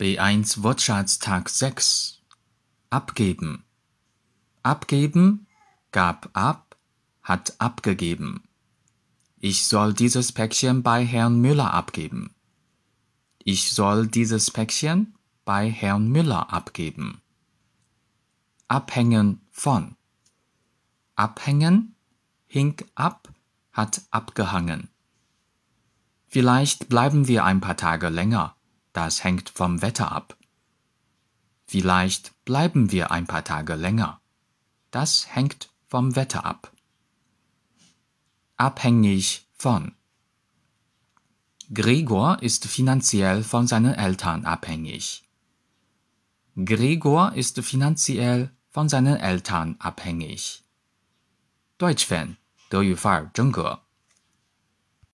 B1 Wortschatz Tag 6 Abgeben Abgeben gab ab, hat abgegeben. Ich soll dieses Päckchen bei Herrn Müller abgeben. Ich soll dieses Päckchen bei Herrn Müller abgeben. Abhängen von Abhängen hing ab, hat abgehangen. Vielleicht bleiben wir ein paar Tage länger Das hängt vom Wetter ab. Vielleicht bleiben wir ein paar Tage länger. Das hängt vom Wetter ab. Abhängig von. Gregor ist finanziell von seinen Eltern abhängig. Gregor ist finanziell von seinen Eltern abhängig. Deutsch Fan 德语范儿真格。